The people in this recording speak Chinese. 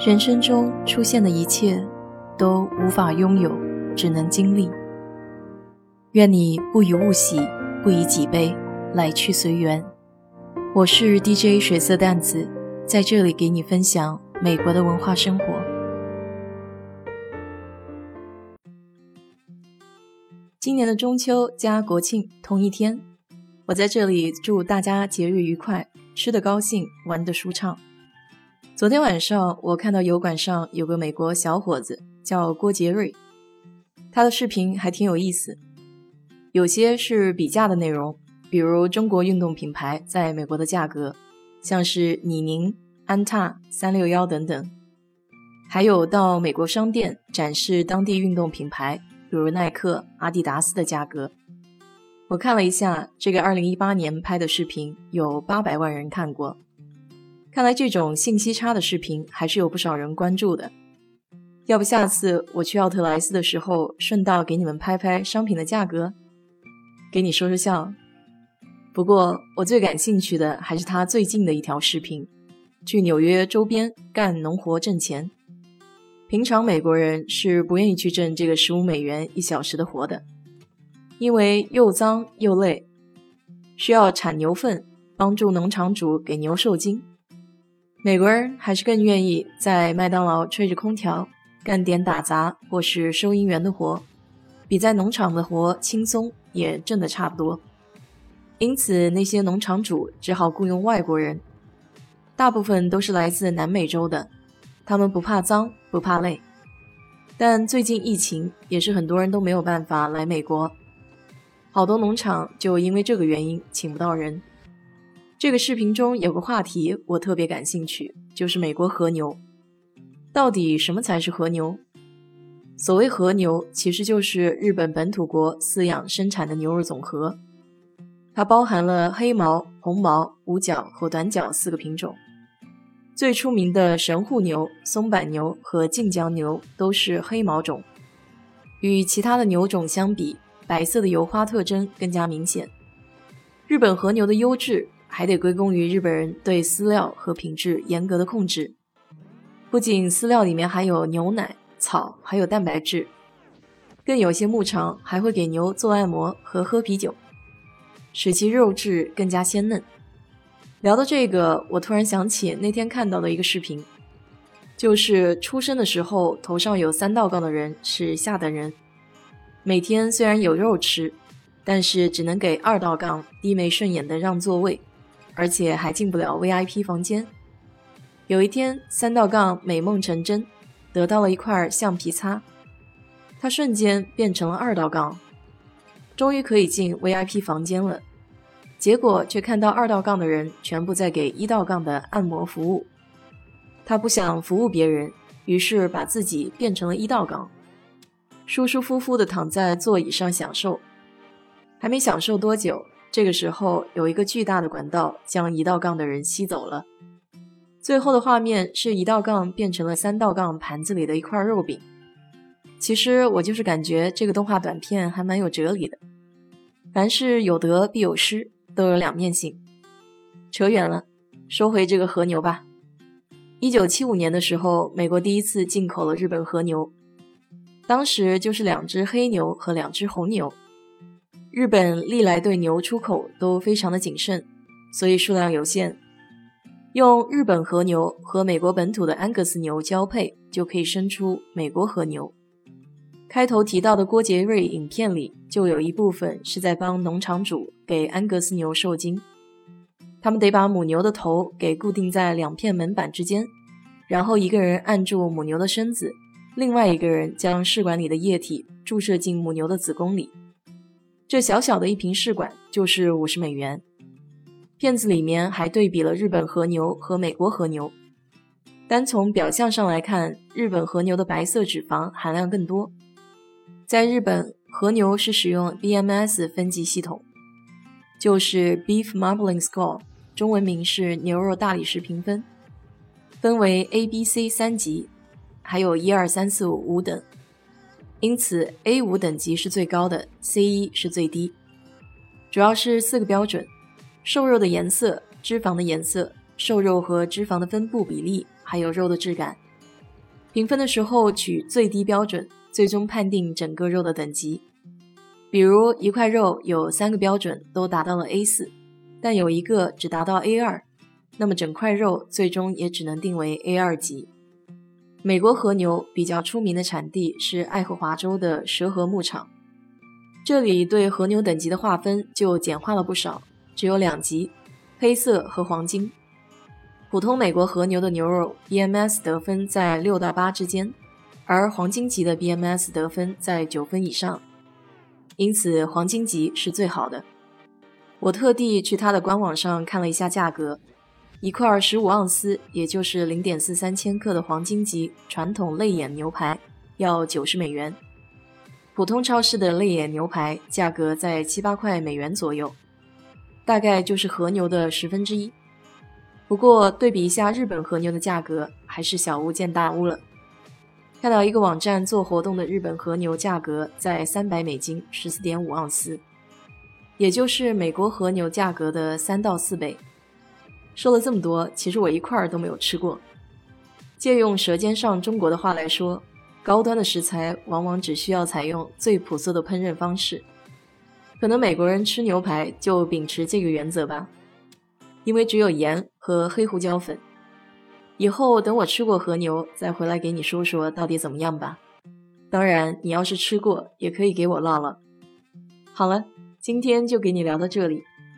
人生中出现的一切，都无法拥有，只能经历。愿你不以物喜，不以己悲，来去随缘。我是 DJ 水色淡子，在这里给你分享美国的文化生活。今年的中秋加国庆同一天，我在这里祝大家节日愉快，吃得高兴，玩得舒畅。昨天晚上，我看到油管上有个美国小伙子叫郭杰瑞，他的视频还挺有意思，有些是比价的内容，比如中国运动品牌在美国的价格，像是李宁、安踏、三六幺等等，还有到美国商店展示当地运动品牌，比如耐克、阿迪达斯的价格。我看了一下，这个2018年拍的视频有800万人看过。看来这种信息差的视频还是有不少人关注的。要不下次我去奥特莱斯的时候，顺道给你们拍拍商品的价格，给你说说笑。不过我最感兴趣的还是他最近的一条视频，去纽约周边干农活挣钱。平常美国人是不愿意去挣这个十五美元一小时的活的，因为又脏又累，需要产牛粪，帮助农场主给牛受精。美国人还是更愿意在麦当劳吹着空调，干点打杂或是收银员的活，比在农场的活轻松，也挣得差不多。因此，那些农场主只好雇佣外国人，大部分都是来自南美洲的。他们不怕脏，不怕累。但最近疫情也是很多人都没有办法来美国，好多农场就因为这个原因请不到人。这个视频中有个话题我特别感兴趣，就是美国和牛。到底什么才是和牛？所谓和牛，其实就是日本本土国饲养生产的牛肉总和，它包含了黑毛、红毛、五角和短角四个品种。最出名的神户牛、松板牛和近江牛都是黑毛种，与其他的牛种相比，白色的油花特征更加明显。日本和牛的优质。还得归功于日本人对饲料和品质严格的控制。不仅饲料里面含有牛奶、草，还有蛋白质，更有些牧场还会给牛做按摩和喝啤酒，使其肉质更加鲜嫩。聊到这个，我突然想起那天看到的一个视频，就是出生的时候头上有三道杠的人是下等人，每天虽然有肉吃，但是只能给二道杠低眉顺眼的让座位。而且还进不了 VIP 房间。有一天，三道杠美梦成真，得到了一块橡皮擦，他瞬间变成了二道杠，终于可以进 VIP 房间了。结果却看到二道杠的人全部在给一道杠的按摩服务。他不想服务别人，于是把自己变成了一道杠，舒舒服服地躺在座椅上享受。还没享受多久。这个时候，有一个巨大的管道将一道杠的人吸走了。最后的画面是一道杠变成了三道杠盘子里的一块肉饼。其实我就是感觉这个动画短片还蛮有哲理的。凡事有得必有失，都有两面性。扯远了，说回这个和牛吧。一九七五年的时候，美国第一次进口了日本和牛，当时就是两只黑牛和两只红牛。日本历来对牛出口都非常的谨慎，所以数量有限。用日本和牛和美国本土的安格斯牛交配，就可以生出美国和牛。开头提到的郭杰瑞影片里，就有一部分是在帮农场主给安格斯牛受精。他们得把母牛的头给固定在两片门板之间，然后一个人按住母牛的身子，另外一个人将试管里的液体注射进母牛的子宫里。这小小的一瓶试管就是五十美元。片子里面还对比了日本和牛和美国和牛，单从表象上来看，日本和牛的白色脂肪含量更多。在日本，和牛是使用 BMS 分级系统，就是 Beef Marbling Score，中文名是牛肉大理石评分，分为 A、B、C 三级，还有一二三四五五等。因此，A 五等级是最高的，C 一是最低。主要是四个标准：瘦肉的颜色、脂肪的颜色、瘦肉和脂肪的分布比例，还有肉的质感。评分的时候取最低标准，最终判定整个肉的等级。比如一块肉有三个标准都达到了 A 四，但有一个只达到 A 二，那么整块肉最终也只能定为 A 二级。美国和牛比较出名的产地是爱荷华州的蛇河牧场，这里对和牛等级的划分就简化了不少，只有两级：黑色和黄金。普通美国和牛的牛肉 BMS 得分在六到八之间，而黄金级的 BMS 得分在九分以上。因此，黄金级是最好的。我特地去它的官网上看了一下价格，一块十五盎司，也就是零点四三千克的黄金级传统肋眼牛排要九十美元，普通超市的肋眼牛排价格在七八块美元左右，大概就是和牛的十分之一。不过对比一下日本和牛的价格，还是小巫见大巫了。看到一个网站做活动的日本和牛价格在三百美金，十四点五盎司，也就是美国和牛价格的三到四倍。说了这么多，其实我一块儿都没有吃过。借用《舌尖上中国》的话来说，高端的食材往往只需要采用最朴素的烹饪方式。可能美国人吃牛排就秉持这个原则吧，因为只有盐和黑胡椒粉。以后等我吃过和牛，再回来给你说说到底怎么样吧。当然，你要是吃过，也可以给我唠唠。好了，今天就给你聊到这里。